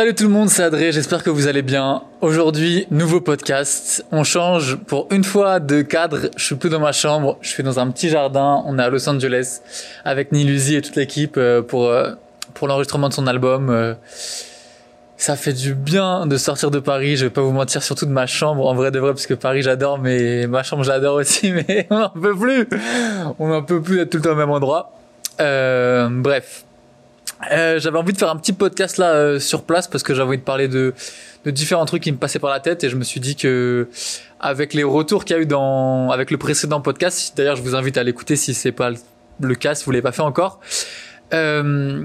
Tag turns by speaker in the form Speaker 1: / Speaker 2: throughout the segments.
Speaker 1: Salut tout le monde, c'est Adré, j'espère que vous allez bien. Aujourd'hui, nouveau podcast. On change pour une fois de cadre. Je suis plus dans ma chambre, je suis dans un petit jardin. On est à Los Angeles avec Niluzi et toute l'équipe euh, pour euh, pour l'enregistrement de son album. Euh. Ça fait du bien de sortir de Paris, je vais pas vous mentir, surtout de ma chambre, en vrai de vrai, parce que Paris j'adore, mais ma chambre j'adore aussi, mais on n'en peut plus. On n'en peut plus d'être tout le temps au même endroit. bref, euh, j'avais envie de faire un petit podcast là euh, sur place parce que j'avais envie de parler de, de différents trucs qui me passaient par la tête et je me suis dit que avec les retours qu'il y a eu dans avec le précédent podcast, d'ailleurs je vous invite à l'écouter si c'est pas le cas si vous l'avez pas fait encore, euh,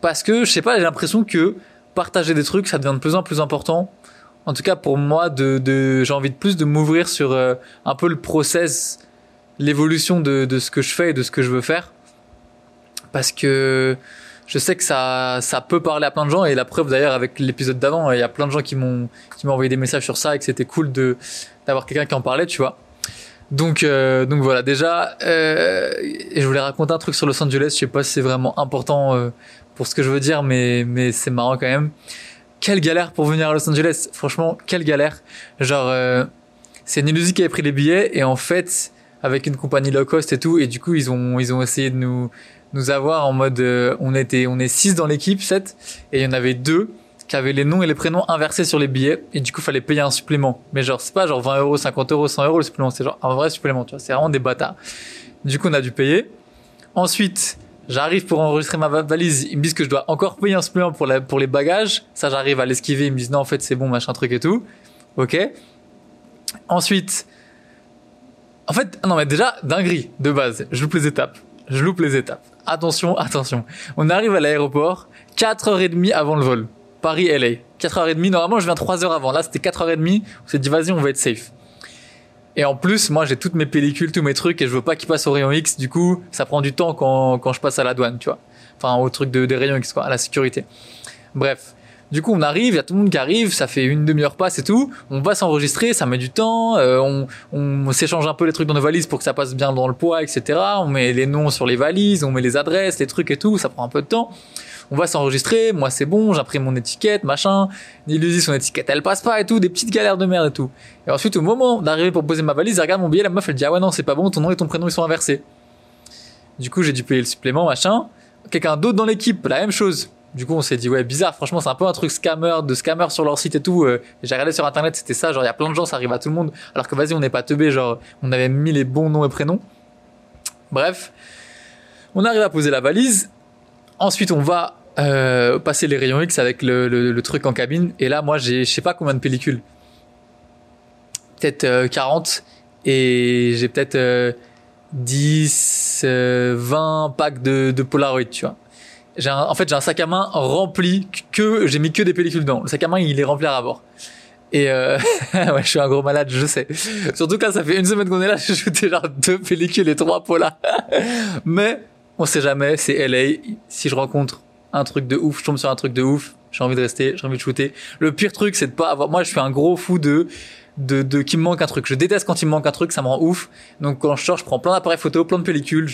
Speaker 1: parce que je sais pas j'ai l'impression que partager des trucs ça devient de plus en plus important. En tout cas pour moi de, de j'ai envie de plus de m'ouvrir sur euh, un peu le process, l'évolution de, de ce que je fais et de ce que je veux faire parce que je sais que ça, ça peut parler à plein de gens et la preuve d'ailleurs avec l'épisode d'avant, il y a plein de gens qui m'ont, qui m'ont envoyé des messages sur ça et que c'était cool de, d'avoir quelqu'un qui en parlait, tu vois. Donc, euh, donc voilà, déjà, euh, je voulais raconter un truc sur Los Angeles. Je sais pas si c'est vraiment important euh, pour ce que je veux dire, mais mais c'est marrant quand même. Quelle galère pour venir à Los Angeles. Franchement, quelle galère. Genre, euh, c'est Nilusi qui avait pris les billets et en fait, avec une compagnie low cost et tout, et du coup ils ont ils ont essayé de nous nous avoir en mode euh, on était on est six dans l'équipe 7 et il y en avait deux qui avaient les noms et les prénoms inversés sur les billets et du coup fallait payer un supplément. Mais genre c'est pas genre 20 euros 50 euros 100 euros le supplément c'est genre un vrai supplément tu vois. C'est vraiment des bâtards. Du coup on a dû payer. Ensuite j'arrive pour enregistrer ma valise. Ils me disent que je dois encore payer un supplément pour la, pour les bagages. Ça j'arrive à l'esquiver. Ils me disent non en fait c'est bon machin truc et tout. Ok. Ensuite en fait non mais déjà dinguerie de base. Je loupe les étapes. Je loupe les étapes attention, attention. On arrive à l'aéroport 4h30 avant le vol. Paris-LA. 4h30, normalement je viens 3h avant. Là c'était 4h30, on s'est dit vas-y on va être safe. Et en plus, moi j'ai toutes mes pellicules, tous mes trucs et je veux pas qu'ils passent au rayon X. Du coup, ça prend du temps quand, quand je passe à la douane, tu vois. Enfin au truc de, des rayons X, quoi, à la sécurité. Bref. Du coup, on arrive, il y a tout le monde qui arrive, ça fait une demi-heure passe et tout. On va s'enregistrer, ça met du temps. Euh, on, on s'échange un peu les trucs dans nos valises pour que ça passe bien dans le poids, etc. On met les noms sur les valises, on met les adresses, les trucs et tout. Ça prend un peu de temps. On va s'enregistrer. Moi, c'est bon, j'imprime mon étiquette, machin. Nilusi, son étiquette, elle passe pas et tout. Des petites galères de merde et tout. Et ensuite, au moment d'arriver pour poser ma valise, elle regarde mon billet, la meuf, elle dit ah ouais non, c'est pas bon, ton nom et ton prénom ils sont inversés. Du coup, j'ai dû payer le supplément, machin. Quelqu'un d'autre dans l'équipe, la même chose du coup, on s'est dit ouais bizarre. Franchement, c'est un peu un truc scammer de scammer sur leur site et tout. Euh, j'ai regardé sur internet, c'était ça. Genre, il y a plein de gens, ça arrive à tout le monde. Alors que vas-y, on n'est pas teubé. Genre, on avait mis les bons noms et prénoms. Bref, on arrive à poser la valise. Ensuite, on va euh, passer les rayons X avec le, truc en cabine. Et là, moi, j'ai je sais pas combien de pellicules. Peut-être euh, 40 et j'ai peut-être 10, euh, 20 packs de, de Polaroid, tu vois j'ai en fait j'ai un sac à main rempli que j'ai mis que des pellicules dedans. Le sac à main il est rempli à rabord. Et euh, ouais, je suis un gros malade, je sais. Surtout quand ça fait une semaine qu'on est là, j'ai shooté genre deux pellicules et trois polas. Mais on sait jamais, c'est LA. Si je rencontre un truc de ouf, je tombe sur un truc de ouf, j'ai envie de rester, j'ai envie de shooter. Le pire truc, c'est de pas avoir. Moi, je suis un gros fou de de, de qu'il me manque un truc. Je déteste quand il me manque un truc, ça me rend ouf. Donc quand je sors, je prends plein d'appareils photo, plein de pellicules.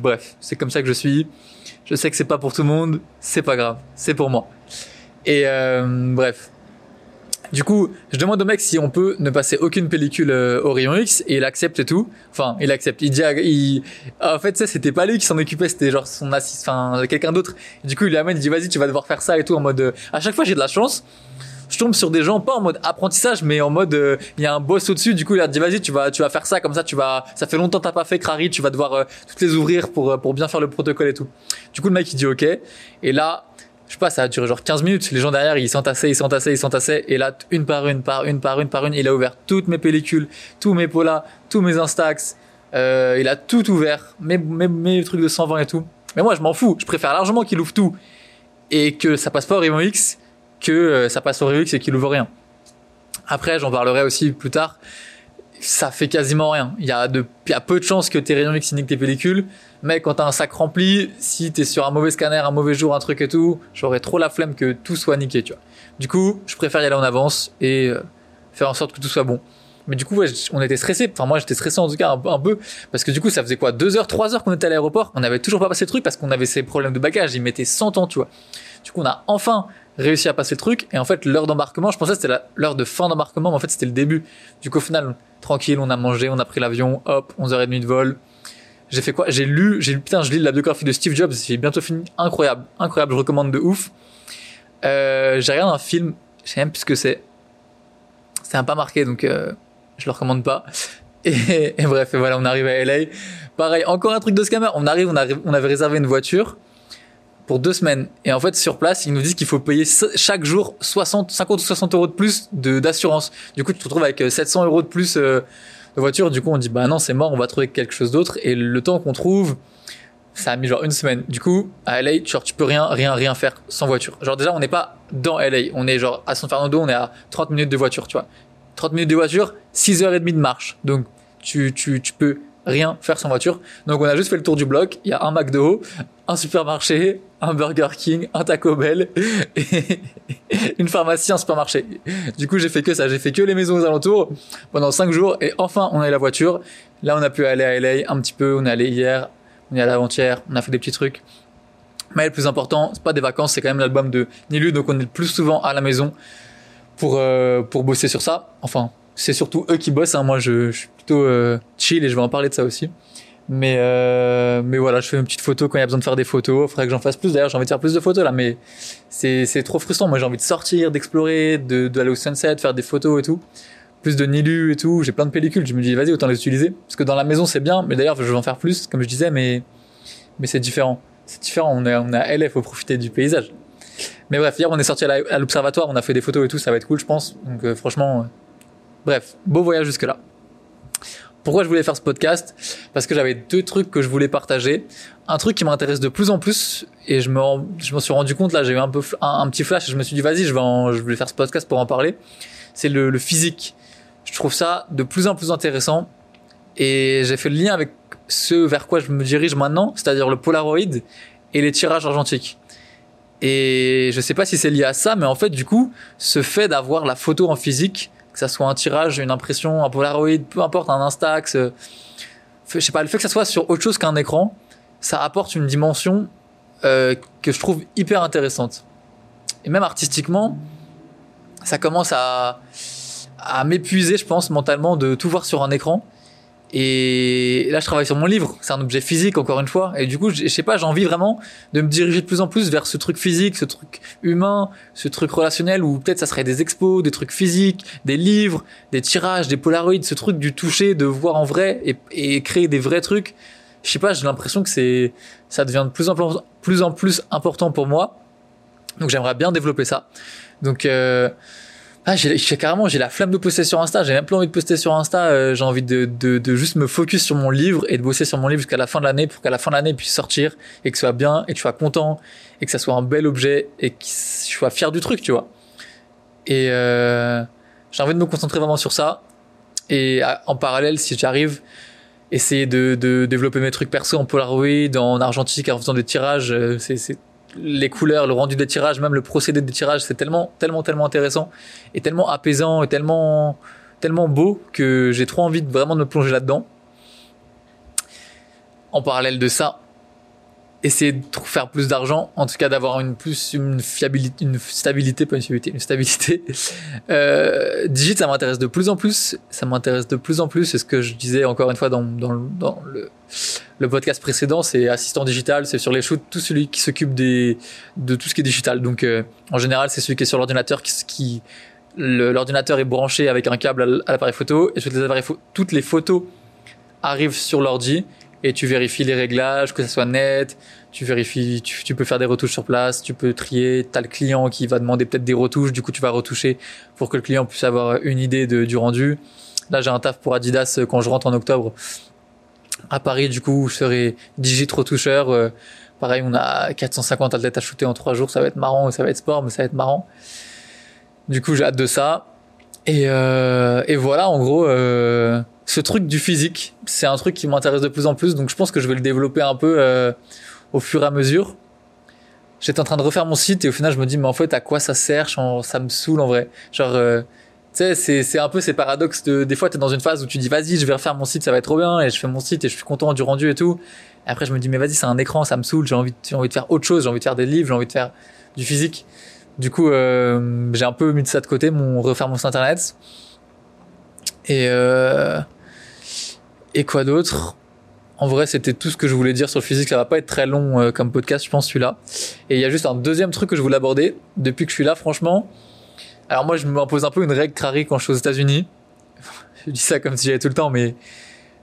Speaker 1: bref, c'est comme ça que je suis. Je sais que c'est pas pour tout le monde, c'est pas grave, c'est pour moi. Et euh, bref. Du coup, je demande au mec si on peut ne passer aucune pellicule euh, au rayon X et il accepte et tout. Enfin, il accepte. Il dit, il... en fait, ça c'était pas lui qui s'en occupait, c'était genre son assistant, enfin quelqu'un d'autre. Du coup, il lui amène, il dit vas-y, tu vas devoir faire ça et tout en mode. Euh, à chaque fois, j'ai de la chance je tombe sur des gens pas en mode apprentissage mais en mode euh, il y a un boss au-dessus du coup il a dit vas-y tu vas tu vas faire ça comme ça tu vas ça fait longtemps que t'as pas fait Crary tu vas devoir euh, toutes les ouvrir pour euh, pour bien faire le protocole et tout. Du coup le mec il dit ok. Et là je sais pas ça a duré genre 15 minutes. Les gens derrière ils s'entassaient ils s'entassaient ils s'entassaient. Et là une par une par une par une par une il a ouvert toutes mes pellicules tous mes polas tous mes instax. Euh, il a tout ouvert mes, mes, mes trucs de 120 et tout. Mais moi je m'en fous. Je préfère largement qu'il ouvre tout et que ça passe pas au X que euh, ça passe au Revix et qu'il ouvre rien. Après, j'en parlerai aussi plus tard. Ça fait quasiment rien. Il y a peu de chances que tes rayons X niquent tes pellicules. Mais quand t'as un sac rempli, si t'es sur un mauvais scanner, un mauvais jour, un truc et tout, j'aurais trop la flemme que tout soit niqué, tu vois. Du coup, je préfère y aller en avance et euh, faire en sorte que tout soit bon. Mais du coup, on était stressé. Enfin, moi, j'étais stressé en tout cas un, peu parce que du coup, ça faisait quoi, deux heures, trois heures qu'on était à l'aéroport. On n'avait toujours pas passé le truc parce qu'on avait ces problèmes de bagages. Ils mettaient 100 ans, tu vois. Du coup, on a enfin réussi à passer le truc. Et en fait, l'heure d'embarquement, je pensais que c'était l'heure de fin d'embarquement, mais en fait, c'était le début. Du coup, au final, tranquille, on a mangé, on a pris l'avion, hop, 11h30 de vol. J'ai fait quoi? J'ai lu, j'ai putain, je lis la biographie de Steve Jobs, j'ai bientôt fini. Incroyable, incroyable, je recommande de ouf. Euh, j'ai regardé un film, je sais même plus ce que c'est. C'est un pas marqué, donc euh, je le recommande pas. Et, bref, et voilà, on arrive à LA. Pareil, encore un truc de scammer. On, arrive, on avait réservé une voiture pour deux semaines. Et en fait, sur place, ils nous disent qu'il faut payer chaque jour 60, 50 ou 60 euros de plus d'assurance. Du coup, tu te retrouves avec 700 euros de plus euh, de voiture. Du coup, on dit, bah non, c'est mort, on va trouver quelque chose d'autre. Et le temps qu'on trouve, ça a mis genre une semaine. Du coup, à LA, genre, tu peux rien, rien, rien faire sans voiture. Genre, déjà, on n'est pas dans LA. On est genre à San Fernando, on est à 30 minutes de voiture, tu vois. 30 minutes de voiture, 6h30 de marche. Donc, tu, tu, tu peux rien faire sans voiture. Donc, on a juste fait le tour du bloc. Il y a un McDo, un supermarché, un Burger King, un Taco Bell et une pharmacie, un supermarché. Du coup, j'ai fait que ça. J'ai fait que les maisons aux alentours pendant 5 jours et enfin, on a eu la voiture. Là, on a pu aller à LA un petit peu. On est allé hier, on est allé avant-hier, on a fait des petits trucs. Mais le plus important, c'est pas des vacances, c'est quand même l'album de Nilu, donc on est le plus souvent à la maison pour euh, pour bosser sur ça. Enfin, c'est surtout eux qui bossent. Hein. Moi, je, je, euh, chill et je vais en parler de ça aussi. Mais euh, mais voilà, je fais une petite photo quand il y a besoin de faire des photos. Il faudrait que j'en fasse plus. D'ailleurs, j'ai envie de faire plus de photos là, mais c'est trop frustrant. Moi, j'ai envie de sortir, d'explorer, de d'aller au sunset, faire des photos et tout. Plus de Nilu et tout. J'ai plein de pellicules. Je me dis, vas-y, autant les utiliser. Parce que dans la maison, c'est bien. Mais d'ailleurs, je vais en faire plus, comme je disais. Mais mais c'est différent. C'est différent. On est on est à LF, faut profiter du paysage. Mais bref, hier on est sorti à l'observatoire, on a fait des photos et tout, ça va être cool, je pense. Donc euh, franchement, bref, beau voyage jusque là. Pourquoi je voulais faire ce podcast Parce que j'avais deux trucs que je voulais partager. Un truc qui m'intéresse de plus en plus et je me je me suis rendu compte là, j'ai eu un peu un, un, petit flash et je me suis dit vas-y, je vais je voulais faire ce podcast pour en parler. C'est le, le physique. Je trouve ça de plus en plus intéressant et j'ai fait le lien avec ce vers quoi je me dirige maintenant, c'est-à-dire le Polaroid et les tirages argentiques. Et je sais pas si c'est lié à ça, mais en fait, du coup, ce fait d'avoir la photo en physique, que ça soit un tirage, une impression, un Polaroid, peu importe, un Instax, euh, je sais pas, le fait que ça soit sur autre chose qu'un écran, ça apporte une dimension euh, que je trouve hyper intéressante. Et même artistiquement, ça commence à, à m'épuiser, je pense, mentalement, de tout voir sur un écran. Et là, je travaille sur mon livre. C'est un objet physique, encore une fois. Et du coup, je sais pas, j'ai envie vraiment de me diriger de plus en plus vers ce truc physique, ce truc humain, ce truc relationnel, où peut-être ça serait des expos, des trucs physiques, des livres, des tirages, des polaroids, ce truc du toucher, de voir en vrai et, créer des vrais trucs. Je sais pas, j'ai l'impression que c'est, ça devient de plus en plus, plus en plus important pour moi. Donc j'aimerais bien développer ça. Donc, euh, ah, j'ai, carrément, j'ai la flamme de poster sur Insta. J'ai même plus envie de poster sur Insta. Euh, j'ai envie de, de, de, juste me focus sur mon livre et de bosser sur mon livre jusqu'à la fin de l'année pour qu'à la fin de l'année il puisse sortir et que ce soit bien et que je sois content et que ça soit un bel objet et que je sois fier du truc, tu vois. Et euh, j'ai envie de me concentrer vraiment sur ça. Et en parallèle, si j'arrive, essayer de, de développer mes trucs perso en Polaroid, en argentique, en faisant des tirages. Euh, c'est les couleurs, le rendu des tirages, même le procédé des tirages, c'est tellement, tellement, tellement intéressant et tellement apaisant et tellement, tellement beau que j'ai trop envie de vraiment de me plonger là-dedans. En parallèle de ça, essayer de faire plus d'argent, en tout cas d'avoir une plus une fiabilité, une stabilité, pas une fiabilité, une stabilité. Euh, Digit, ça m'intéresse de plus en plus, ça m'intéresse de plus en plus. C'est ce que je disais encore une fois dans, dans, le podcast précédent, c'est assistant digital, c'est sur les shoots, tout celui qui s'occupe des de tout ce qui est digital. Donc euh, en général, c'est celui qui est sur l'ordinateur qui, qui l'ordinateur est branché avec un câble à l'appareil photo et toutes les, appareils, toutes les photos arrivent sur l'ordi et tu vérifies les réglages, que ça soit net, tu vérifies, tu, tu, peux faire des retouches sur place, tu peux trier, t'as le client qui va demander peut-être des retouches, du coup tu vas retoucher pour que le client puisse avoir une idée de, du rendu. Là j'ai un taf pour Adidas quand je rentre en octobre à Paris, du coup je serai digit retoucheur. Euh, pareil, on a 450 athlètes à shooter en trois jours, ça va être marrant, ça va être sport, mais ça va être marrant. Du coup j'ai hâte de ça. Et, euh, et voilà, en gros, euh, ce truc du physique, c'est un truc qui m'intéresse de plus en plus, donc je pense que je vais le développer un peu euh, au fur et à mesure. J'étais en train de refaire mon site et au final je me dis mais en fait à quoi ça sert? Ça me saoule en vrai. Genre euh, tu sais c'est c'est un peu ces paradoxes de des fois tu es dans une phase où tu dis vas-y je vais refaire mon site ça va être trop bien et je fais mon site et je suis content du rendu et tout. Et après je me dis mais vas-y c'est un écran ça me saoule j'ai envie j'ai envie de faire autre chose j'ai envie de faire des livres j'ai envie de faire du physique. Du coup, euh, j'ai un peu mis ça de côté, mon refaire mon site internet. Et euh, quoi d'autre? En vrai, c'était tout ce que je voulais dire sur le physique. Ça va pas être très long euh, comme podcast, je pense celui-là. Et il y a juste un deuxième truc que je voulais aborder depuis que je suis là, franchement. Alors moi, je m'impose un peu une règle crari quand je suis aux États-Unis. je dis ça comme si j'y allais tout le temps, mais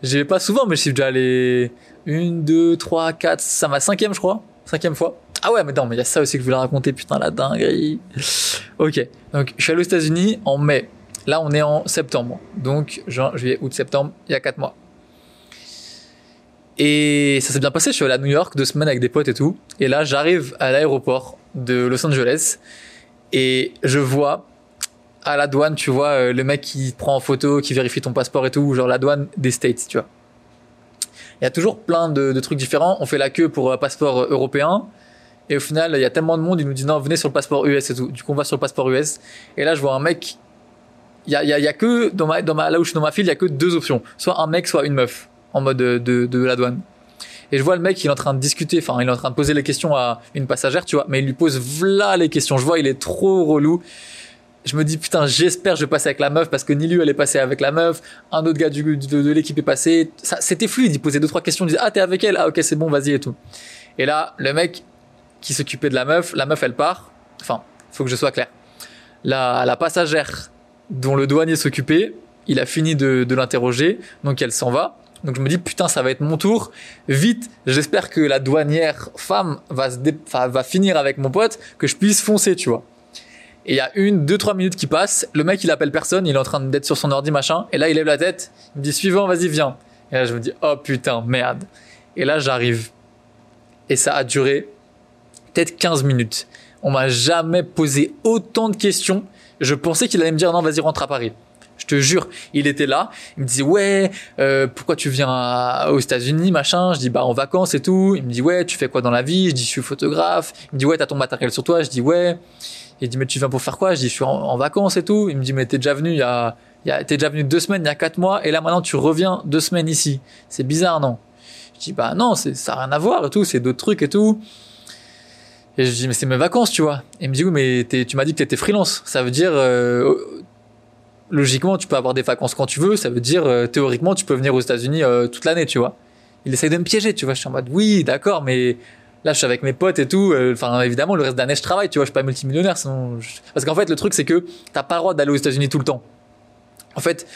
Speaker 1: j'y vais pas souvent, mais je suis déjà allé une, deux, trois, quatre, ça ma cinquième, je crois, cinquième fois. Ah ouais, mais non, mais il y a ça aussi que je voulais raconter, putain, la dinguerie. Ok, donc je suis allé aux États-Unis en mai. Là, on est en septembre, donc juin, juillet, août, septembre, il y a quatre mois. Et ça s'est bien passé. Je suis allé à New York deux semaines avec des potes et tout. Et là, j'arrive à l'aéroport de Los Angeles et je vois à la douane, tu vois, euh, le mec qui prend en photo, qui vérifie ton passeport et tout, genre la douane des States, tu vois. Il y a toujours plein de, de trucs différents. On fait la queue pour un passeport européen. Et au final, il y a tellement de monde, ils nous disent non, venez sur le passeport US et tout. Du coup, on va sur le passeport US. Et là, je vois un mec. Il y a, il y il y a que, dans ma, dans ma, là où je suis dans ma file, il y a que deux options. Soit un mec, soit une meuf. En mode de, la douane. Et je vois le mec, il est en train de discuter, enfin, il est en train de poser les questions à une passagère, tu vois. Mais il lui pose v'là les questions. Je vois, il est trop relou je me dis putain j'espère je vais passer avec la meuf parce que Nilu elle est passée avec la meuf un autre gars du, de, l'équipe est passé c'était fluide il posait deux trois questions il disait ah t'es avec elle? Ah ok c'est bon vas-y et tout et là le mec qui s'occupait de la meuf la meuf elle part enfin faut que je sois clair la, passagère dont le douanier s'occupait il a fini de, de l'interroger donc elle s'en va donc je me dis putain ça va être mon tour vite j'espère que la douanière femme va se va finir avec mon pote que je puisse foncer tu vois et il y a une, deux, trois minutes qui passent. Le mec, il appelle personne. Il est en train d'être sur son ordi, machin. Et là, il lève la tête. Il me dit, suivant, vas-y, viens. Et là, je me dis, oh putain, merde. Et là, j'arrive. Et ça a duré peut-être 15 minutes. On m'a jamais posé autant de questions. Je pensais qu'il allait me dire, non, vas-y, rentre à Paris. Je te jure, il était là. Il me disait ouais, euh, pourquoi tu viens aux États-Unis, machin? Je dis bah en vacances et tout. Il me dit ouais, tu fais quoi dans la vie? Je dis je suis photographe. Il me dit ouais, t'as ton matériel sur toi? Je dis ouais. Il dit mais tu viens pour faire quoi? Je dis je suis en, vacances et tout. Il me dit mais t'es déjà venu il y a, il y a t'es déjà venu deux semaines il y a quatre mois et là maintenant tu reviens deux semaines ici. C'est bizarre non? Je dis bah non c'est ça a rien à voir et tout. C'est d'autres trucs et tout. Et je dis mais c'est mes vacances tu vois. Il me dit oui mais tu m'as dit que t'étais freelance. Ça veut dire euh, logiquement tu peux avoir des vacances quand tu veux. Ça veut dire euh, théoriquement tu peux venir aux États-Unis euh, toute l'année tu vois. Il essaye de me piéger tu vois. Je suis en mode oui d'accord mais là je suis avec mes potes et tout euh, enfin évidemment le reste de l'année je travaille tu vois je suis pas multimillionnaire sinon parce qu'en fait le truc c'est que t'as pas le droit d'aller aux États-Unis tout le temps en fait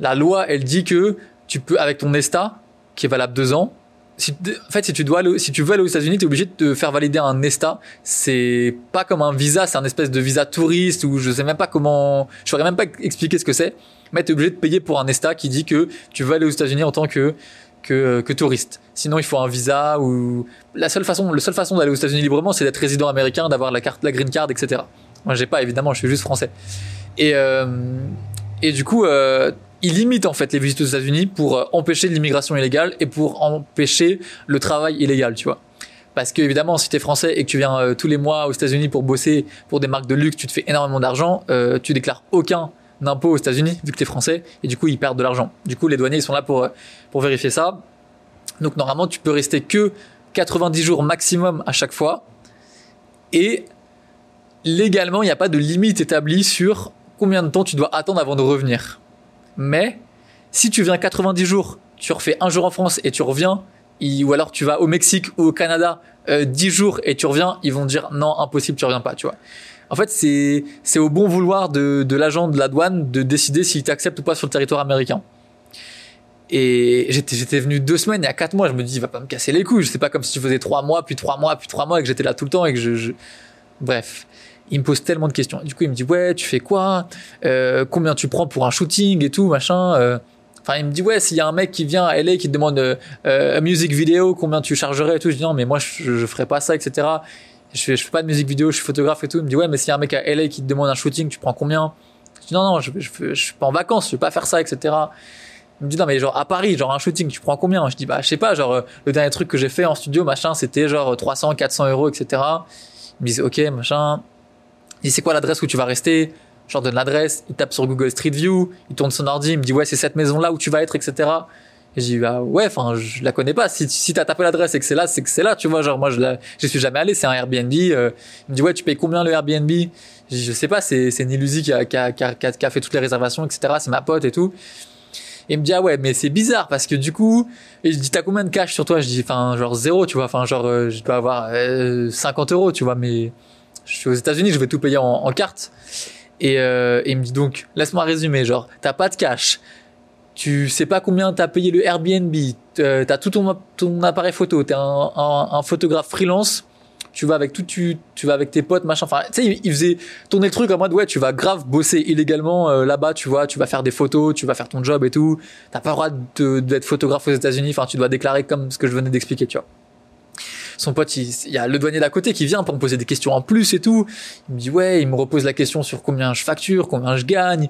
Speaker 1: la loi elle dit que tu peux avec ton ESTA qui est valable deux ans en fait, si tu dois si tu veux aller aux États-Unis, tu es obligé de te faire valider un ESTA. C'est pas comme un visa, c'est un espèce de visa touriste ou je sais même pas comment, je saurais même pas expliquer ce que c'est. Mais tu es obligé de payer pour un ESTA qui dit que tu veux aller aux États-Unis en tant que que, que touriste. Sinon, il faut un visa ou la seule façon, façon d'aller aux États-Unis librement, c'est d'être résident américain, d'avoir la la green card, etc. Moi, j'ai pas, évidemment, je suis juste français. Et euh, et du coup, euh, il limite en fait les visites aux États-Unis pour euh, empêcher l'immigration illégale et pour empêcher le travail illégal, tu vois. Parce que évidemment, si tu es français et que tu viens euh, tous les mois aux États-Unis pour bosser pour des marques de luxe, tu te fais énormément d'argent, euh, tu déclares aucun d'impôts aux États-Unis vu que tu es français et du coup ils perdent de l'argent. Du coup, les douaniers ils sont là pour pour vérifier ça. Donc normalement, tu peux rester que 90 jours maximum à chaque fois et légalement, il n'y a pas de limite établie sur combien de temps tu dois attendre avant de revenir. Mais si tu viens 90 jours, tu refais un jour en France et tu reviens, ou alors tu vas au Mexique ou au Canada euh, 10 jours et tu reviens, ils vont dire non, impossible, tu reviens pas, tu vois. En fait, c'est c'est au bon vouloir de, de l'agent de la douane de décider s'il t'accepte ou pas sur le territoire américain. Et j'étais j'étais venu deux semaines et à quatre mois, je me dis, il va pas me casser les couilles. Je sais pas comme si tu faisais trois mois, puis trois mois, puis trois mois et que j'étais là tout le temps et que je, je... bref il me pose tellement de questions. Du coup, il me dit ouais, tu fais quoi? Euh, Combien tu prends pour un shooting et tout machin. Euh. Enfin, il me dit ouais, s'il y a un mec qui vient à LA qui te demande euh, music vidéo, combien tu chargerais et tout. Je dis non, mais moi je, je ferais pas ça, etc. Je fais, je fais pas de musique vidéo, je suis photographe et tout. Il me dit ouais, mais s'il y a un mec à LA qui te demande un shooting, tu prends combien? Je dis non, non, je, je, suis pas en vacances, je vais pas faire ça, etc. Il me dit non mais genre à Paris, genre un shooting, tu prends combien? Je dis bah je sais pas, genre le dernier truc que j'ai fait en studio, machin, c'était genre 300, 400 euros, etc. Ils me disent ok, machin. Il dit c'est quoi l'adresse où tu vas rester? Je leur donne l'adresse, il tape sur Google Street View, il tourne son ordi, il me dit ouais c'est cette maison là où tu vas être, etc. Et j'ai dit, ah ouais, enfin, je la connais pas. Si, si t'as tapé l'adresse et que c'est là, c'est que c'est là, tu vois. Genre, moi, je la, je suis jamais allé, c'est un Airbnb. Euh. il me dit, ouais, tu payes combien le Airbnb? Je dis, je sais pas, c'est, c'est Nilusi qui a, qui, a, qui, a, qui a fait toutes les réservations, etc. C'est ma pote et tout. Et il me dit, ah ouais, mais c'est bizarre parce que du coup, et je dis, t'as combien de cash sur toi? Je dis, enfin, genre zéro, tu vois. Enfin, genre, euh, je dois avoir 50 euros, tu vois, mais je suis aux États-Unis, je vais tout payer en, carte. Et, euh, et, il me dit donc, laisse-moi résumer, genre, t'as pas de cash, tu sais pas combien t'as payé le Airbnb, euh, t'as tout ton, appareil photo, t'es un, un, photographe freelance, tu vas avec tout, tu, vas avec tes potes, machin. Enfin, tu sais, il, faisait tourner le truc en mode ouais, tu vas grave bosser illégalement euh, là-bas, tu vois, tu vas faire des photos, tu vas faire ton job et tout. T'as pas le droit d'être photographe aux États-Unis. Enfin, tu dois déclarer comme ce que je venais d'expliquer, tu vois. Son pote, il, y a le douanier d'à côté qui vient pour me poser des questions en plus et tout. Il me dit ouais, il me repose la question sur combien je facture, combien je gagne.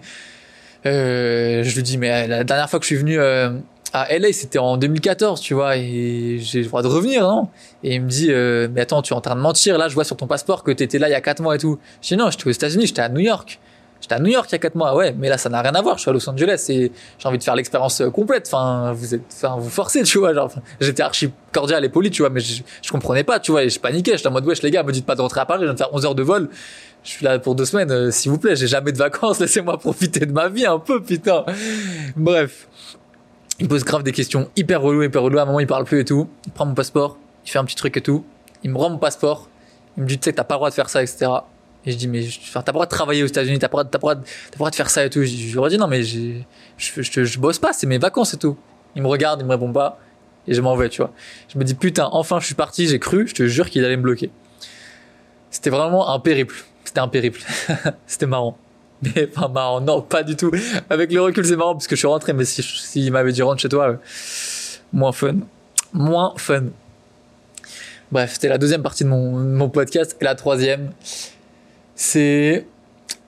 Speaker 1: Euh, je lui dis, mais la dernière fois que je suis venu euh, à LA, c'était en 2014, tu vois, et j'ai le droit de revenir, non? Et il me dit, euh, mais attends, tu es en train de mentir, là, je vois sur ton passeport que tu étais là il y a 4 mois et tout. Je dis, non, j'étais aux États-Unis, j'étais à New York. J'étais à New York il y a 4 mois, ouais, mais là, ça n'a rien à voir, je suis à Los Angeles et j'ai envie de faire l'expérience euh, complète. Enfin, vous êtes, enfin, vous forcez, tu vois, genre, j'étais archi cordial et poli, tu vois, mais je, comprenais pas, tu vois, et je paniquais, j'étais en mode, wesh, les gars, me dites pas de rentrer à Paris, je viens de faire 11 heures de vol je suis là pour deux semaines, euh, s'il vous plaît, j'ai jamais de vacances, laissez-moi profiter de ma vie un peu, putain. Bref. Il pose grave des questions hyper relou, hyper relou. À un moment, il parle plus et tout. Il prend mon passeport, il fait un petit truc et tout. Il me rend mon passeport. Il me dit, tu sais, t'as pas le droit de faire ça, etc. Et je dis, mais t'as pas droit de travailler aux États-Unis, t'as pas, droit droit de faire ça et tout. Je, lui redis, non, mais je, je, je, bosse pas, c'est mes vacances et tout. Il me regarde, il me répond pas. Et je m'en vais, tu vois. Je me dis, putain, enfin, je suis parti, j'ai cru, je te jure qu'il allait me bloquer. C'était vraiment un périple c'était un périple. c'était marrant. Mais pas marrant, non, pas du tout. Avec le recul, c'est marrant parce que je suis rentré, mais s'il si, m'avait dit rentre chez toi, euh, moins fun. Moins fun. Bref, c'était la deuxième partie de mon, mon podcast. Et la troisième, c'est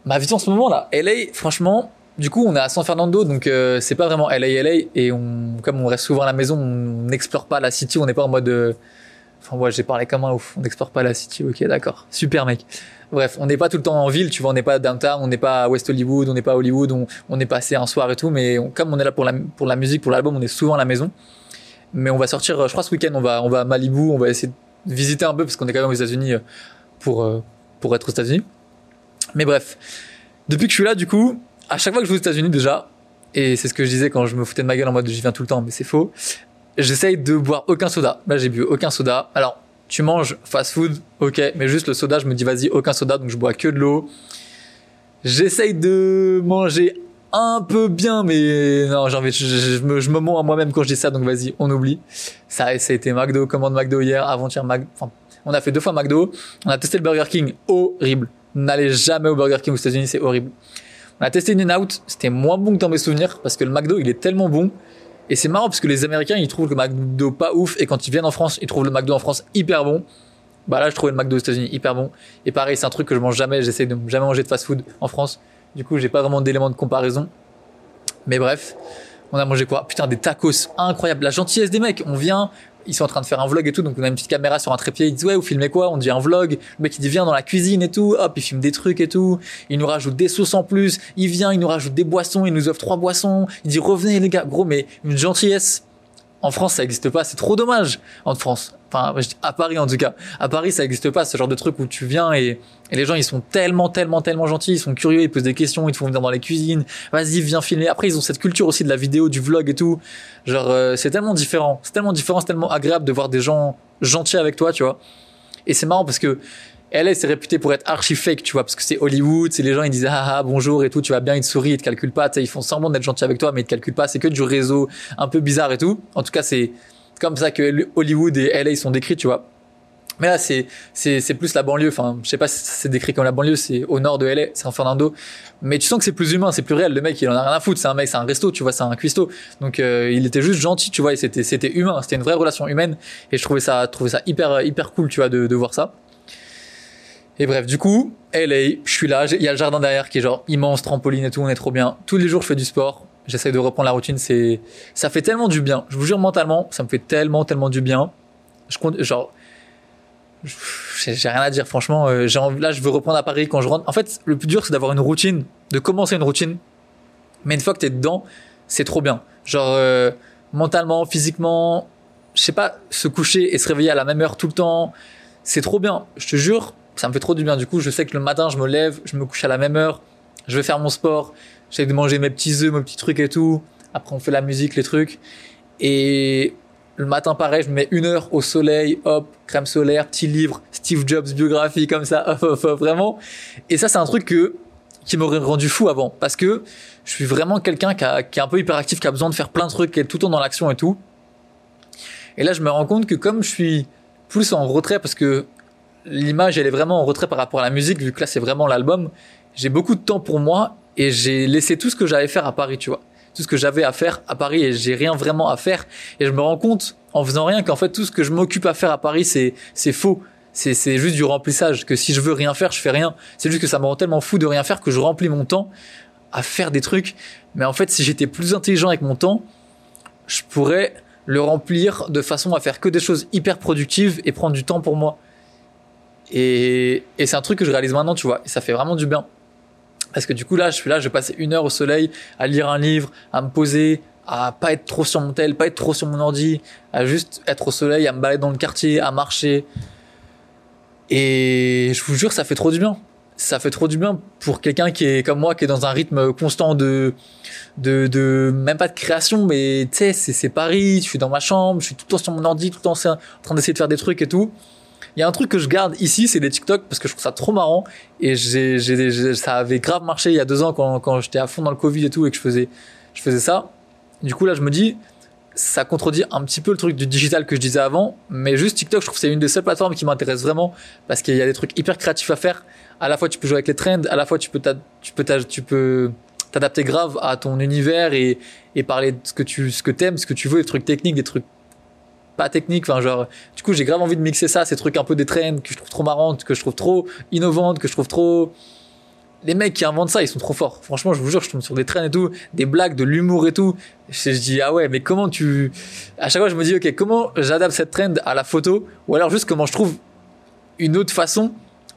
Speaker 1: ma vie en ce moment là. LA, franchement, du coup, on est à San Fernando, donc euh, c'est pas vraiment LA, LA. Et on, comme on reste souvent à la maison, on n'explore pas la city, on n'est pas en mode. Euh, enfin, moi, j'ai parlé comme un ouf. On n'explore pas la city, ok, d'accord. Super, mec. Bref, on n'est pas tout le temps en ville, tu vois, on n'est pas downtown, on n'est pas à West Hollywood, on n'est pas à Hollywood, on, est passé un soir et tout, mais comme on est là pour la, pour la musique, pour l'album, on est souvent à la maison. Mais on va sortir, je crois, ce week-end, on va, on va à Malibu, on va essayer de visiter un peu, parce qu'on est quand même aux États-Unis euh, pour, euh, pour être aux États-Unis. Mais bref, depuis que je suis là, du coup, à chaque fois que je vais aux États-Unis déjà, et c'est ce que je disais quand je me foutais de ma gueule en mode j'y viens tout le temps, mais c'est faux, j'essaye de boire aucun soda. Là, j'ai bu aucun soda. Alors, tu manges fast food, ok, mais juste le soda, je me dis vas-y, aucun soda, donc je bois que de l'eau. J'essaye de manger un peu bien, mais non, j'ai envie, je, me, je me mens à moi-même quand je dis ça, donc vas-y, on oublie. Ça, ça a été McDo, commande McDo hier, avant-hier, enfin, on a fait deux fois McDo, on a testé le Burger King, horrible. N'allez jamais au Burger King aux États-Unis, c'est horrible. On a testé une out c'était moins bon que dans mes souvenirs, parce que le McDo, il est tellement bon et c'est marrant parce que les Américains, ils trouvent le McDo pas ouf et quand ils viennent en France, ils trouvent le McDo en France hyper bon. Bah là, je trouvais le McDo aux États-Unis hyper bon. Et pareil, c'est un truc que je mange jamais. J'essaie de jamais manger de fast-food en France. Du coup, j'ai pas vraiment d'éléments de comparaison. Mais bref, on a mangé quoi? Putain, des tacos incroyables. La gentillesse des mecs. On vient, ils sont en train de faire un vlog et tout, donc on a une petite caméra sur un trépied, ils disent ouais, vous filmez quoi? On dit un vlog, le mec il dit viens dans la cuisine et tout, hop, il filme des trucs et tout, il nous rajoute des sauces en plus, il vient, il nous rajoute des boissons, il nous offre trois boissons, il dit revenez les gars, gros mais une gentillesse. En France, ça n'existe pas, c'est trop dommage. En France. Enfin, à Paris en tout cas. À Paris, ça n'existe pas, ce genre de truc où tu viens et, les gens, ils sont tellement, tellement, tellement gentils, ils sont curieux, ils posent des questions, ils te font venir dans les cuisines. Vas-y, viens filmer. Après, ils ont cette culture aussi de la vidéo, du vlog et tout. Genre, euh, c'est tellement différent. C'est tellement différent, c'est tellement agréable de voir des gens gentils avec toi, tu vois. Et c'est marrant parce que elle est réputée pour être archi fake, tu vois, parce que c'est Hollywood, c'est les gens ils disent ah, ah bonjour et tout, tu vas bien, ils te sourient, ils te calculent pas, ils font semblant d'être gentils avec toi, mais ils te calculent pas, c'est que du réseau un peu bizarre et tout. En tout cas, c'est comme ça que Hollywood et LA sont décrits, tu vois. Mais là, c'est, c'est, c'est plus la banlieue. Enfin, je sais pas si c'est décrit comme la banlieue, c'est au nord de LA, San Fernando. Mais tu sens que c'est plus humain, c'est plus réel. Le mec, il en a rien à foutre. C'est un mec, c'est un resto, tu vois, c'est un cuistot. Donc, euh, il était juste gentil, tu vois, et c'était, c'était humain. C'était une vraie relation humaine. Et je trouvais ça, trouvais ça hyper, hyper cool, tu vois, de, de voir ça. Et bref, du coup, LA, je suis là, il y a le jardin derrière qui est genre immense, trampoline et tout, on est trop bien. Tous les jours, je fais du sport. J'essaie de reprendre la routine, c'est, ça fait tellement du bien. Je vous jure, mentalement, ça me fait tellement, tellement du bien. Je compte, genre, j'ai rien à dire, franchement. Euh, là, je veux reprendre à Paris quand je rentre. En fait, le plus dur, c'est d'avoir une routine, de commencer une routine. Mais une fois que t'es dedans, c'est trop bien. Genre, euh, mentalement, physiquement, je sais pas, se coucher et se réveiller à la même heure tout le temps, c'est trop bien. Je te jure, ça me fait trop du bien. Du coup, je sais que le matin, je me lève, je me couche à la même heure, je vais faire mon sport, j'essaie de manger mes petits œufs, mes petits trucs et tout. Après, on fait la musique, les trucs. Et le matin, pareil, je me mets une heure au soleil, hop, crème solaire, petit livre, Steve Jobs biographie, comme ça, vraiment. Et ça, c'est un truc que, qui m'aurait rendu fou avant. Parce que je suis vraiment quelqu'un qui est un peu hyperactif, qui a besoin de faire plein de trucs, qui est tout le temps dans l'action et tout. Et là, je me rends compte que comme je suis plus en retrait, parce que l'image, elle est vraiment en retrait par rapport à la musique, vu que là, c'est vraiment l'album, j'ai beaucoup de temps pour moi et j'ai laissé tout ce que j'avais faire à Paris, tu vois. Tout ce que j'avais à faire à Paris et j'ai rien vraiment à faire. Et je me rends compte, en faisant rien, qu'en fait, tout ce que je m'occupe à faire à Paris, c'est, c'est faux. C'est, c'est juste du remplissage. Que si je veux rien faire, je fais rien. C'est juste que ça me rend tellement fou de rien faire que je remplis mon temps à faire des trucs. Mais en fait, si j'étais plus intelligent avec mon temps, je pourrais le remplir de façon à faire que des choses hyper productives et prendre du temps pour moi. Et, et c'est un truc que je réalise maintenant, tu vois. Et ça fait vraiment du bien. Parce que du coup, là, je suis là, je passer une heure au soleil à lire un livre, à me poser, à pas être trop sur mon tel, pas être trop sur mon ordi, à juste être au soleil, à me balader dans le quartier, à marcher. Et je vous jure, ça fait trop du bien. Ça fait trop du bien pour quelqu'un qui est comme moi, qui est dans un rythme constant de, de, de même pas de création, mais tu sais, c'est Paris, je suis dans ma chambre, je suis tout le temps sur mon ordi, tout le temps en train d'essayer de faire des trucs et tout. Il y a un truc que je garde ici, c'est les TikTok parce que je trouve ça trop marrant et ça avait grave marché il y a deux ans quand, j'étais à fond dans le Covid et tout et que je faisais, ça. Du coup là, je me dis, ça contredit un petit peu le truc du digital que je disais avant, mais juste TikTok, je trouve que c'est une des seules plateformes qui m'intéresse vraiment parce qu'il y a des trucs hyper créatifs à faire. À la fois, tu peux jouer avec les trends, à la fois, tu peux, t'adapter grave à ton univers et, et parler de ce que tu, ce que t'aimes, ce que tu veux, des trucs techniques, des trucs pas technique. Enfin, genre, du coup, j'ai grave envie de mixer ça, ces trucs un peu des trends que je trouve trop marrantes, que je trouve trop innovantes, que je trouve trop. Les mecs qui inventent ça, ils sont trop forts. Franchement, je vous jure, je tombe sur des trends et tout, des blagues, de l'humour et tout. Je, je dis, ah ouais, mais comment tu. À chaque fois, je me dis, ok, comment j'adapte cette trend à la photo, ou alors juste comment je trouve une autre façon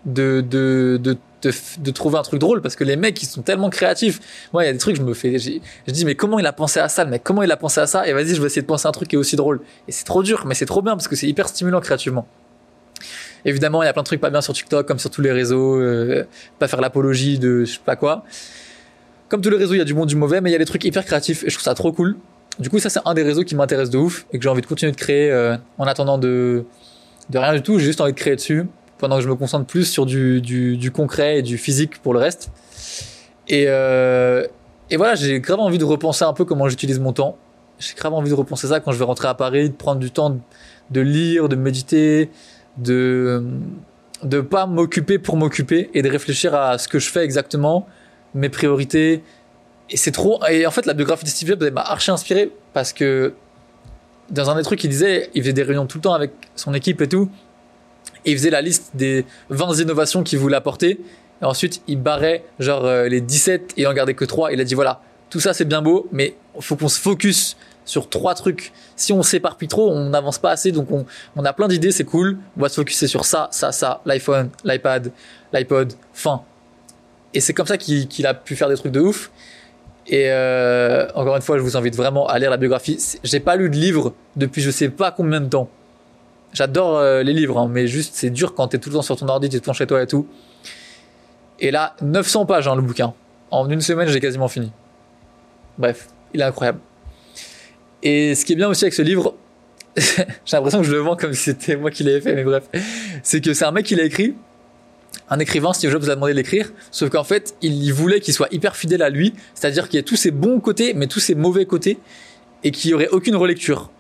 Speaker 1: de, de, de de, trouver un truc drôle parce que les mecs ils sont tellement créatifs. Moi il y a des trucs je me fais je dis mais comment il a pensé à ça le mec? Comment il a pensé à ça? Et vas-y je vais essayer de penser à un truc qui est aussi drôle. Et c'est trop dur mais c'est trop bien parce que c'est hyper stimulant créativement. Évidemment il y a plein de trucs pas bien sur TikTok comme sur tous les réseaux euh, pas faire l'apologie de je sais pas quoi. Comme tous les réseaux il y a du bon du mauvais mais il y a des trucs hyper créatifs et je trouve ça trop cool. Du coup ça c'est un des réseaux qui m'intéresse de ouf et que j'ai envie de continuer de créer euh, en attendant de de rien du tout. J'ai juste envie de créer dessus pendant que je me concentre plus sur du, du, du concret et du physique pour le reste. Et, euh, et voilà, j'ai grave envie de repenser un peu comment j'utilise mon temps. J'ai grave envie de repenser ça quand je vais rentrer à Paris, de prendre du temps de lire, de méditer, de de pas m'occuper pour m'occuper et de réfléchir à ce que je fais exactement, mes priorités. Et c'est trop. Et en fait, la biographie de Steve Jobs m'a archi inspiré parce que dans un des trucs, il disait, il faisait des réunions tout le temps avec son équipe et tout et il faisait la liste des 20 innovations qu'il voulait apporter. Et ensuite, il barrait genre euh, les 17 et en gardait que 3. Il a dit voilà, tout ça c'est bien beau, mais il faut qu'on se focus sur trois trucs. Si on s'éparpille trop, on n'avance pas assez. Donc on, a plein d'idées, c'est cool. On va se focuser sur ça, ça, ça, l'iPhone, l'iPad, l'iPod, fin. Et c'est comme ça qu'il a pu faire des trucs de ouf. Et euh, encore une fois, je vous invite vraiment à lire la biographie. J'ai pas lu de livre depuis je sais pas combien de temps. J'adore euh, les livres, hein, mais juste c'est dur quand t'es tout le temps sur ton ordi, t'es tout le chez toi et tout. Et là, 900 pages hein, le bouquin. En une semaine, j'ai quasiment fini. Bref, il est incroyable. Et ce qui est bien aussi avec ce livre, j'ai l'impression que je le vends comme si c'était moi qui l'avais fait, mais bref, c'est que c'est un mec qui l'a écrit, un écrivain, Steve Jobs a demandé de l'écrire, sauf qu'en fait, il voulait qu'il soit hyper fidèle à lui, c'est-à-dire qu'il y ait tous ses bons côtés, mais tous ses mauvais côtés, et qu'il n'y aurait aucune relecture.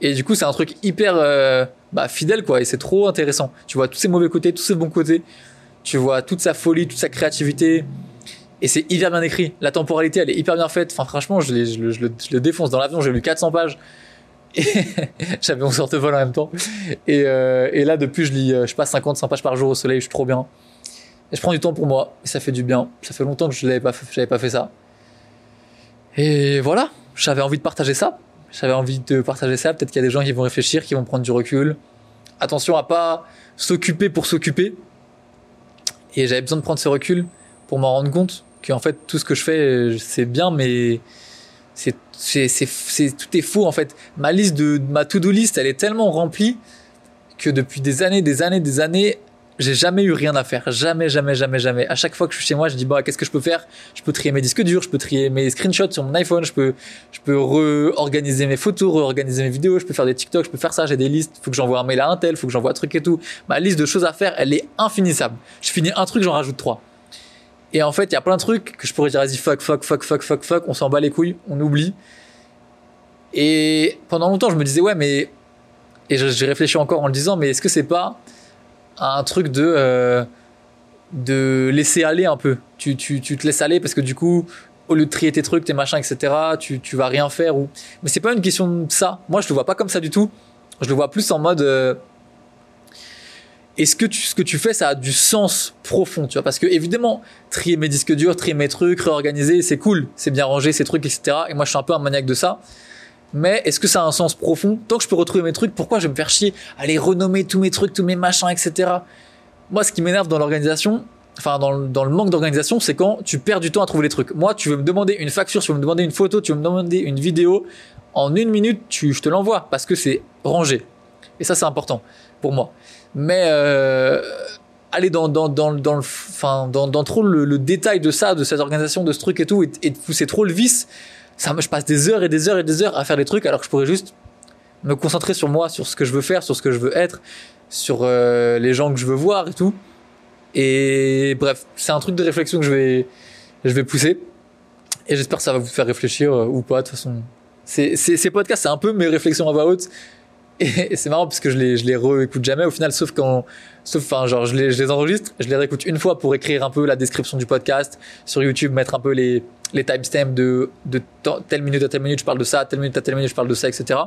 Speaker 1: Et du coup, c'est un truc hyper euh, bah, fidèle, quoi. Et c'est trop intéressant. Tu vois tous ses mauvais côtés, tous ses bons côtés. Tu vois toute sa folie, toute sa créativité. Et c'est hyper bien écrit. La temporalité, elle est hyper bien faite. Enfin, franchement, je, le, défonce. Dans l'avion, j'ai lu 400 pages. Et j'avais mon sorte-vol en même temps. Et, euh, là, depuis, je lis, euh, je passe 50, pages par jour au soleil. Je suis trop bien. Et je prends du temps pour moi. Et ça fait du bien. Ça fait longtemps que je n'avais pas, pas fait ça. Et voilà. J'avais envie de partager ça j'avais envie de partager ça. Peut-être qu'il y a des gens qui vont réfléchir, qui vont prendre du recul. Attention à pas s'occuper pour s'occuper. Et j'avais besoin de prendre ce recul pour m'en rendre compte qu'en fait tout ce que je fais c'est bien, mais c'est, tout est faux en fait. Ma liste de, ma to-do list, elle est tellement remplie que depuis des années, des années, des années, j'ai jamais eu rien à faire. Jamais, jamais, jamais, jamais. À chaque fois que je suis chez moi, je dis, bah, qu'est-ce que je peux faire? Je peux trier mes disques durs, je peux trier mes screenshots sur mon iPhone, je peux, je peux réorganiser mes photos, réorganiser mes vidéos, je peux faire des TikTok, je peux faire ça, j'ai des listes, faut que j'envoie un mail à un tel, faut que j'envoie un truc et tout. Ma liste de choses à faire, elle est infinissable. Je finis un truc, j'en rajoute trois. Et en fait, il y a plein de trucs que je pourrais dire, vas-y, fuck, fuck, fuck, fuck, fuck, fuck, on s'en bat les couilles, on oublie. Et pendant longtemps, je me disais, ouais, mais, et j'ai réfléchi encore en le disant, mais est-ce que c'est pas, un truc de euh, de laisser aller un peu. Tu, tu, tu te laisses aller parce que du coup, au lieu de trier tes trucs, tes machins, etc., tu, tu vas rien faire. Ou... Mais c'est pas une question de ça. Moi, je le vois pas comme ça du tout. Je le vois plus en mode. Euh, est-ce que tu, ce que tu fais, ça a du sens profond, tu vois? Parce que évidemment, trier mes disques durs, trier mes trucs, réorganiser, c'est cool, c'est bien rangé, ces trucs, etc. Et moi, je suis un peu un maniaque de ça mais est-ce que ça a un sens profond Tant que je peux retrouver mes trucs, pourquoi je vais me faire chier aller renommer tous mes trucs, tous mes machins, etc. Moi, ce qui m'énerve dans l'organisation, enfin dans le, manque d'organisation, c'est quand tu perds du temps à trouver les trucs. Moi, tu veux me demander une facture, tu veux me demander une photo, tu veux me demander une vidéo, en une minute, tu, je te l'envoie parce que c'est rangé. Et ça, c'est important pour moi. Mais euh, aller dans le enfin dans, trop le, détail de ça, de cette organisation, de ce truc et tout, et, et pousser trop le vice ça, je passe des heures et des heures et des heures à faire des trucs alors que je pourrais juste me concentrer sur moi, sur ce que je veux faire, sur ce que je veux être, sur euh, les gens que je veux voir et tout. Et bref, c'est un truc de réflexion que je vais, je vais pousser. Et j'espère que ça va vous faire réfléchir euh, ou pas. De toute façon, c'est, ces podcasts, c'est un peu mes réflexions à voix haute. Et, c'est marrant parce que je les, je les réécoute jamais au final, sauf quand, sauf, enfin, genre, je les, je les enregistre, je les réécoute une fois pour écrire un peu la description du podcast sur YouTube, mettre un peu les, les timestamps de, de telle minute à telle minute, je parle de ça, telle minute à telle minute, je parle de ça, etc.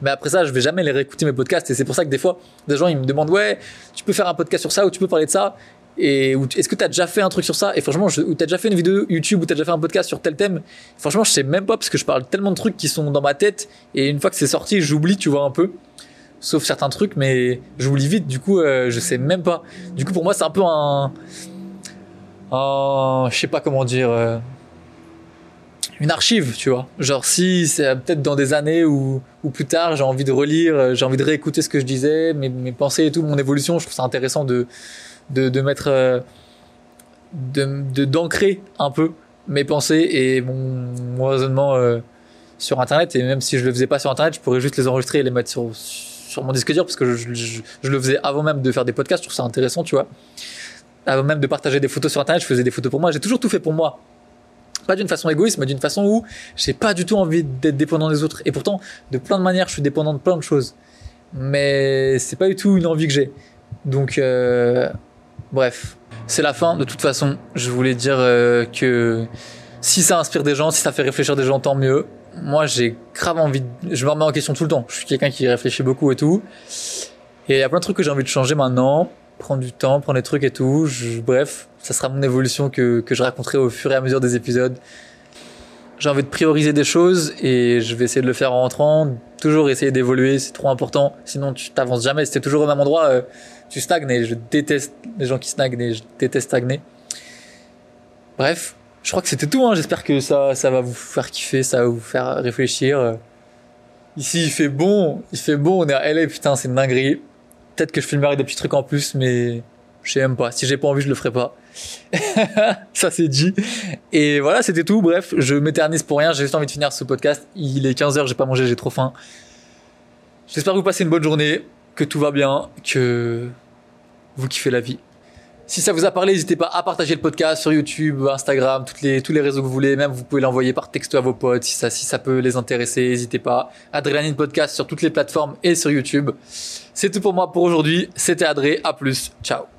Speaker 1: Mais après ça, je vais jamais les réécouter mes podcasts. Et c'est pour ça que des fois, des gens, ils me demandent, ouais, tu peux faire un podcast sur ça ou tu peux parler de ça. Et est-ce que tu as déjà fait un truc sur ça? Et franchement, ou tu as déjà fait une vidéo YouTube ou tu as déjà fait un podcast sur tel thème? Franchement, je sais même pas parce que je parle tellement de trucs qui sont dans ma tête et une fois que c'est sorti, j'oublie, tu vois un peu. Sauf certains trucs, mais j'oublie vite. Du coup, euh, je sais même pas. Du coup, pour moi, c'est un peu un, un, je sais pas comment dire. Euh, une archive, tu vois. Genre si c'est peut-être dans des années ou, plus tard, j'ai envie de relire, euh, j'ai envie de réécouter ce que je disais, mes, pensées et tout, mon évolution, je trouve ça intéressant de, de, de mettre, euh, de, d'ancrer un peu mes pensées et mon, mon raisonnement sur Internet. Et même si je le faisais pas sur Internet, je pourrais juste les enregistrer et les mettre sur, sur mon disque dur parce que je, le faisais avant même de faire des podcasts, je trouve ça intéressant, tu vois. Avant même de partager des photos sur Internet, je faisais des photos pour moi. J'ai toujours tout fait pour moi pas d'une façon égoïste, mais d'une façon où j'ai pas du tout envie d'être dépendant des autres. Et pourtant, de plein de manières, je suis dépendant de plein de choses. Mais c'est pas du tout une envie que j'ai. Donc, euh, bref, c'est la fin. De toute façon, je voulais dire euh, que si ça inspire des gens, si ça fait réfléchir des gens, tant mieux. Moi, j'ai grave envie. De... Je me remets en question tout le temps. Je suis quelqu'un qui réfléchit beaucoup et tout. Et il y a plein de trucs que j'ai envie de changer maintenant prendre du temps, prendre des trucs et tout. bref, ça sera mon évolution que, que je raconterai au fur et à mesure des épisodes. J'ai envie de prioriser des choses et je vais essayer de le faire en rentrant. Toujours essayer d'évoluer, c'est trop important. Sinon, tu t'avances jamais. Si t'es toujours au même endroit, euh, tu stagnes et je déteste les gens qui stagnent et je déteste stagner. Bref, je crois que c'était tout. Hein. J'espère que ça, ça va vous faire kiffer, ça va vous faire réfléchir. Ici, il fait bon, il fait bon. On est à LA, putain, c'est une dinguerie. Peut-être que je filmerai des petits trucs en plus, mais je sais même pas. Si j'ai pas envie, je le ferai pas. ça c'est dit. Et voilà, c'était tout. Bref, je m'éternise pour rien. J'ai juste envie de finir ce podcast. Il est 15h, j'ai pas mangé, j'ai trop faim. J'espère que vous passez une bonne journée, que tout va bien, que vous kiffez la vie. Si ça vous a parlé, n'hésitez pas à partager le podcast sur YouTube, Instagram, tous les réseaux que vous voulez. Même vous pouvez l'envoyer par texto à vos potes si ça, si ça peut les intéresser. N'hésitez pas. Adrénaline Podcast sur toutes les plateformes et sur YouTube. C'est tout pour moi pour aujourd'hui. C'était Adré. À plus. Ciao.